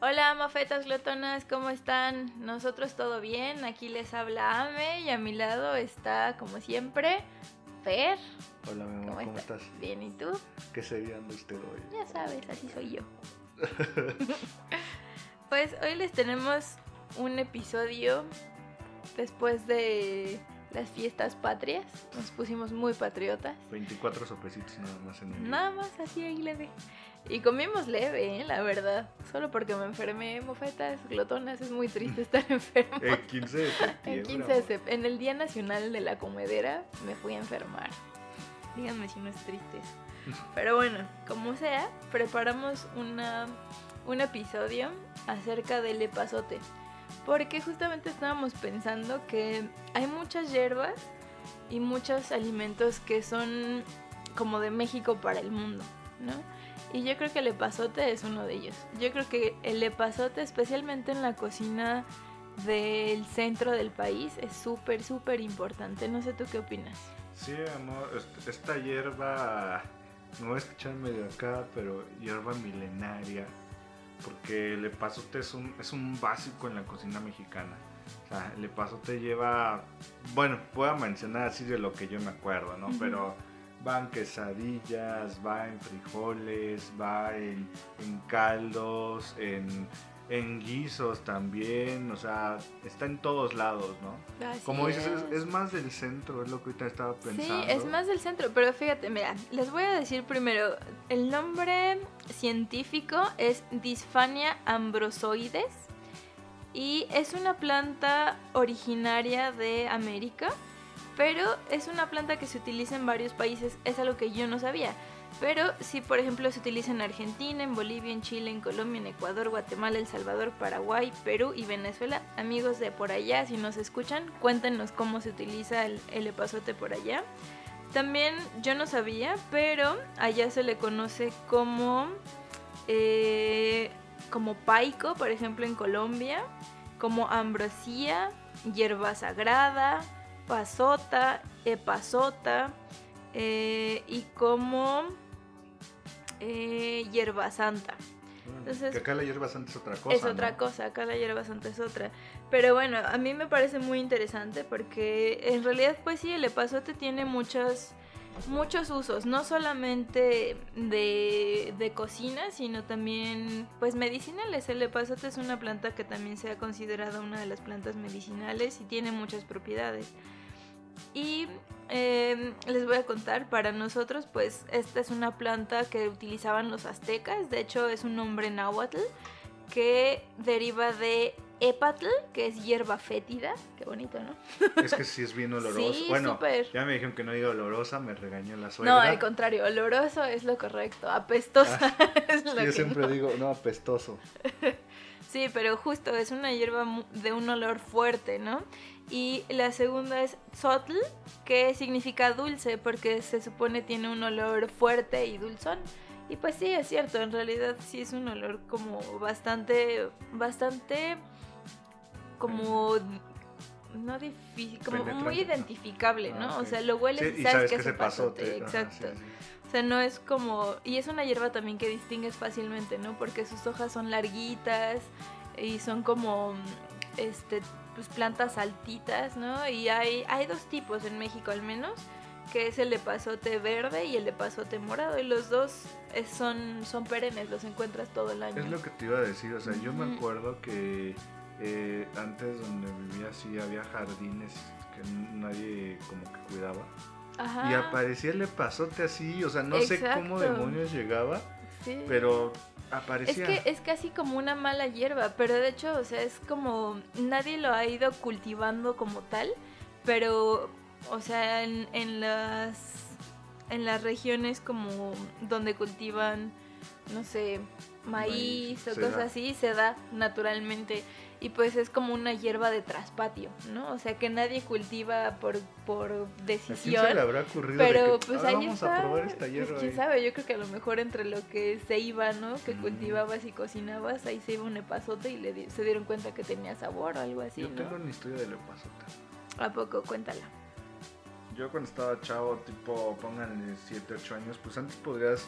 Hola, mafetas glotonas, ¿cómo están? Nosotros todo bien, aquí les habla Ame y a mi lado está, como siempre, Fer. Hola, mi amor, ¿cómo, estás? Bien, ¿y tú? ¿Qué sería anda usted hoy? Ya sabes, así soy yo. pues hoy les tenemos un episodio después de las fiestas patrias. Nos pusimos muy patriotas. 24 sopecitos nada más en el Nada más así ahí leve. Y comimos leve, ¿eh? la verdad. Solo porque me enfermé, mofetas, glotonas, es muy triste estar enfermo. El 15 de septiembre. El 15 de septiembre. En el Día Nacional de la Comedera me fui a enfermar. Díganme si no es triste. Pero bueno, como sea, preparamos una, un episodio acerca del epazote. Porque justamente estábamos pensando que hay muchas hierbas y muchos alimentos que son como de México para el mundo, ¿no? Y yo creo que el epazote es uno de ellos. Yo creo que el epazote, especialmente en la cocina del centro del país, es súper, súper importante. No sé tú qué opinas. Sí, amor, esta hierba, no voy a escuchar medio acá, pero hierba milenaria, porque el epazote es un, es un básico en la cocina mexicana. O sea, el epazote lleva, bueno, puedo mencionar así de lo que yo me acuerdo, ¿no? Pero va en quesadillas, va en frijoles, va en, caldos, en, guisos también, o sea, está en todos lados, ¿no? Como dices, es. más del centro, es lo que ahorita estaba pensando. Sí, es más del centro, pero fíjate, mira, les voy a decir primero, el nombre científico es Disfania ambrosoides y es una planta originaria de América pero es una planta que se utiliza en varios países, es algo que yo no sabía. Pero si por ejemplo se utiliza en Argentina, en Bolivia, en Chile, en Colombia, en Ecuador, Guatemala, El Salvador, Paraguay, Perú y Venezuela, amigos de por allá, si nos escuchan, cuéntenos cómo se utiliza el, epazote por allá. También yo no sabía, pero allá se le conoce como, eh, como paico, por ejemplo en Colombia, como ambrosía, hierba sagrada, pasota, epazota eh, y como eh, hierba santa. Entonces, que acá la hierba santa es otra cosa. Es otra cosa, acá la hierba santa es otra. Pero bueno, a mí me parece muy interesante porque en realidad pues sí, el epazote tiene muchos, muchos usos, no solamente de, de cocina, sino también pues medicinales. El epazote es una planta que también se ha considerado una de las plantas medicinales y tiene muchas propiedades. Y em, les voy a contar, para nosotros, pues esta es una planta que utilizaban los aztecas, de hecho es un nombre náhuatl que deriva de epatl, que es hierba fétida, qué bonito, ¿no? Es que sí es bien oloroso. Sí, bueno, ya me dijeron que no diga olorosa, me regañó la suegra. No, al contrario, oloroso es lo correcto, apestosa ah, es lo Yo siempre digo, no, apestoso. sí, pero justo es una hierba de un olor fuerte, ¿no? Y la segunda es Zotl, que significa dulce porque se supone tiene un olor fuerte y dulzón. Y pues sí, es cierto, en realidad sí es un olor como bastante, bastante, como, no difícil, como muy identificable, ¿no? Ah, o sea, lo hueles y sabes, que, es pasote. Exacto. O sea, no es como, y es una hierba también que distingues fácilmente, ¿no? Porque sus hojas son larguitas y son como, este, pues, plantas altitas, ¿no? Y hay, hay dos tipos en México al menos, que es el epazote verde y el epazote morado. Y los dos son, son perennes, los encuentras todo el año. Es lo que te iba a decir, o sea, yo me acuerdo que eh, antes donde vivía así había jardines que nadie como que cuidaba. Ajá. Y aparecía el epazote así, o sea, no sé cómo demonios llegaba, sí. pero es que es casi como una mala hierba, pero de hecho, o sea, es como nadie lo ha ido cultivando como tal, pero, o sea, en, en las en las regiones como donde cultivan, no sé, maíz, o cosas así, se da naturalmente. Y pues es como una hierba de traspatio, ¿no? O sea que nadie cultiva por, por ¿A quién decisión. se le habrá ocurrido Pero que, pues "Ah, ahí vamos está. a probar esta pues, hierba? quién y- sabe, yo creo que a lo mejor entre lo que se iba, ¿no? Que Mm. cultivabas y cocinabas, ahí se iba un epazote y le di- se dieron cuenta que tenía sabor o algo así, Yo ¿no? tengo una historia del epazote. ¿A poco? Cuéntala. Yo cuando estaba chavo, tipo, pónganle 7, 8 años, pues antes podrías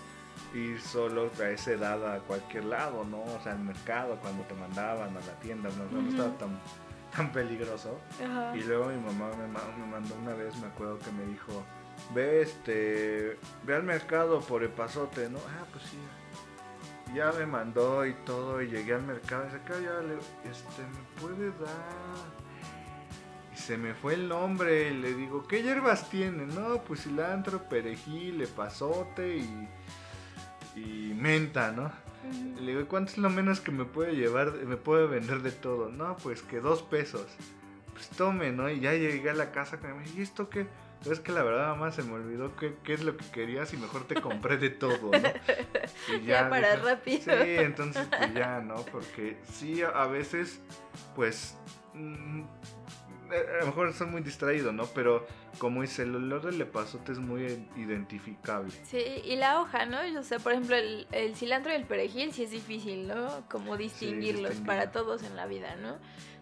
ir solo a esa edad a cualquier lado, ¿no? O sea, al mercado, cuando te mandaban a la tienda, no, Ujú. estaba tan, tan peligroso. Y luego mi mamá me, ma- me mandó una vez, me acuerdo que me dijo, ve este, ve al mercado por el pasote, ¿no? Ah, pues sí. Ya me mandó y todo, y llegué al mercado y dice, acá ya le, este, ¿me puede dar? Y se me fue el nombre, y le digo, ¿qué hierbas tiene? No, pues cilantro, perejil, epazote y, y menta, ¿no? Le digo, ¿cuánto es lo menos que me puede llevar, me puede vender de todo? No, pues que dos pesos. Pues tome, ¿no? Y ya llegué a la casa con mi ¿y esto qué? Pero es que la verdad, mamá, se me olvidó qué, qué es lo que querías y mejor te compré de todo, ¿no? Y Ya para rápido. Sí, entonces pues ya, ¿no? Porque sí, a- a veces, pues, mm, a lo mejor soy muy distraído, ¿no? Pero como dice, el olor del epazote es muy identificable. Sí, y la hoja, ¿no? O sea, por ejemplo, el, el cilantro y el perejil sí es difícil, ¿no? Como distinguirlos distinguir. para todos en la vida, ¿no?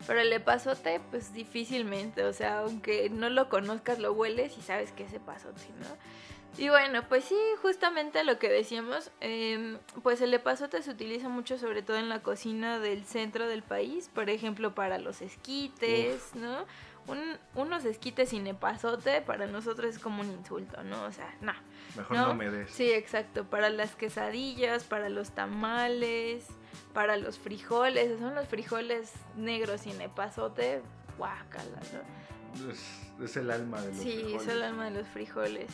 Pero el epazote, pues difícilmente, o sea, aunque no lo conozcas, lo hueles y sabes que es epazote, ¿no? Y bueno, pues sí, justamente lo que decíamos, em, pues el epazote se utiliza mucho sobre todo en la cocina del centro del país, por ejemplo, para los esquites, ¿no? Un- unos esquites sin epazote para nosotros es como un insulto, ¿no? O sea, no. Mejor ¿No? no, me des. Sí, exacto. Para las quesadillas, para los tamales, para los frijoles. Son los frijoles negros sin epazote. Guácala, ¿no? Es, es el alma de los Sí, frijoles. es el alma de los frijoles.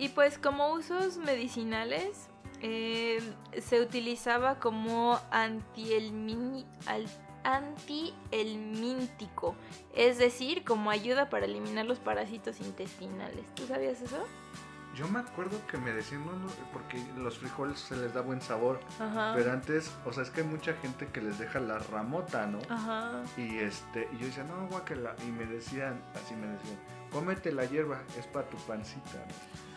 Y pues como usos medicinales, eh, se utilizaba como antielmíntico, es decir, como ayuda para eliminar los parásitos intestinales. ¿Tú sabías eso? Yo me acuerdo que me decían, no, no, porque los frijoles se les da buen sabor. Ajá. Pero antes, o sea, es que hay mucha gente que les deja la ramota, ¿no? Ajá. Y este, y yo decía, no, guácala. Y me decían, así me decían, cómete la hierba, es para tu pancita.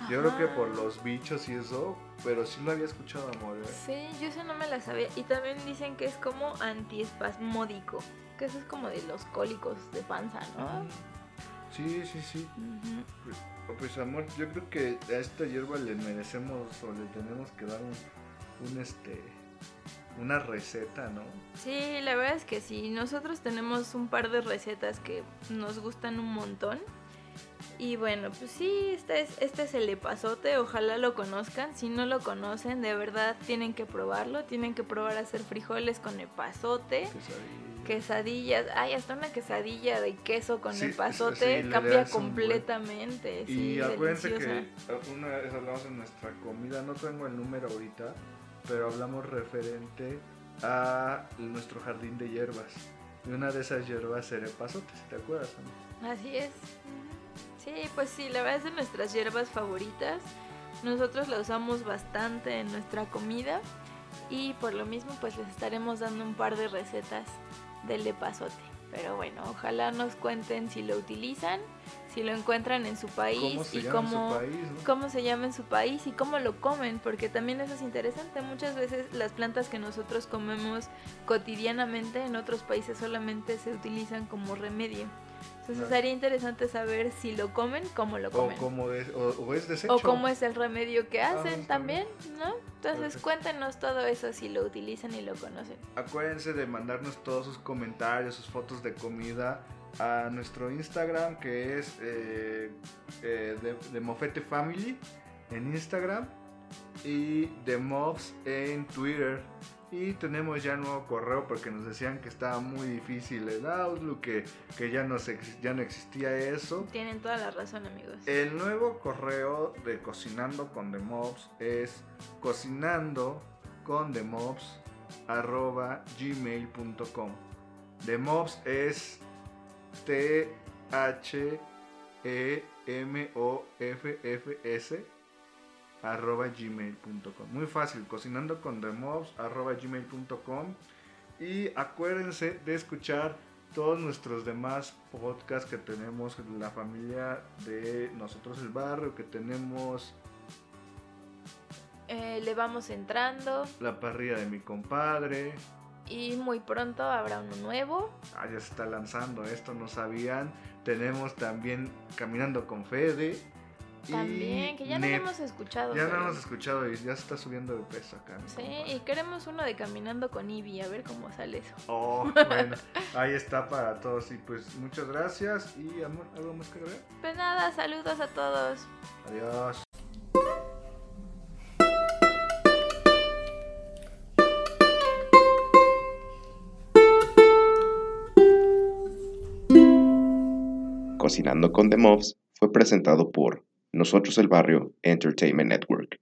¿no? Yo creo que por los bichos y eso, pero sí lo había escuchado, amor. ¿eh? Sí, yo eso no me la sabía. Y también dicen que es como antiespasmódico. Que eso es como de los cólicos de panza, ¿no? Sí, sí, sí. Pues, amor, yo creo que a esta hierba le merecemos o le tenemos que dar un, un este, una receta, ¿no? Sí, la verdad es que sí. Nosotros tenemos un par de recetas que nos gustan un montón. Y bueno, pues sí, este es, este es el epazote, ojalá lo conozcan. Si no lo conocen, de verdad tienen que probarlo. Tienen que probar a hacer frijoles con epazote. Quesadilla. Quesadillas, ay, hasta una quesadilla de queso con Sí, epazote sí, cambia buen- completamente. Y sí, acuérdense deliciosa. que una vez hablamos en nuestra comida, no tengo el número ahorita, pero hablamos referente a nuestro jardín de hierbas. Y una de esas hierbas era epazote, si te acuerdas, amor? Así es. Sí, pues sí, la verdad es de nuestras hierbas favoritas. Nosotros la usamos bastante en nuestra comida y por lo mismo pues les estaremos dando un par de recetas del epazote. Pero bueno, ojalá nos cuenten si lo utilizan, si lo encuentran en su país ¿Cómo se y cómo, su país, no? cómo se llama en su país y cómo lo comen, porque también eso es interesante. Muchas veces las plantas que nosotros comemos cotidianamente en otros países solamente se utilizan como remedio. Entonces sería interesante saber si lo comen, cómo lo O, comen. como es, o, o es desecho. O cómo es el remedio que hacen Vamos, también, ¿no? Entonces cuéntenos todo eso si lo utilizan y lo conocen. Acuérdense de mandarnos todos sus comentarios, sus fotos de comida a nuestro Instagram que es eh, eh, de, de Mofete Family en Instagram y de Mobs en Twitter. Y tenemos ya nuevo correo porque nos decían que estaba muy difícil el Outlook, que, que ya, no se, ya no existía eso. Tienen toda la razón, amigos. El nuevo correo de Cocinando con The Mobs es cocinando con The Mobs arroba gmail.com. The Mobs es T H E M O F F S arroba gmail.com. Muy fácil, cocinando con The Mobs arroba gmail.com. Y acuérdense de escuchar todos nuestros demás podcasts que tenemos en la familia de nosotros el barrio, que tenemos Eh, le vamos entrando la parrilla de mi compadre. y muy pronto habrá uno nuevo. Ah, ya se está lanzando esto, no sabían. Tenemos también Caminando con Fede. También, que ya no hemos escuchado. Ya no hemos escuchado y ya se está subiendo de peso acá. Sí, compadre. y queremos uno de caminando con Ivy, a ver cómo sale eso. Oh, bueno, ahí está para todos. Y pues muchas gracias. Y amor, ¿algo más que agregar? Pues nada, saludos a todos. Adiós. Cocinando con The Muffs fue presentado por Nosotros el Barrio Entertainment Network.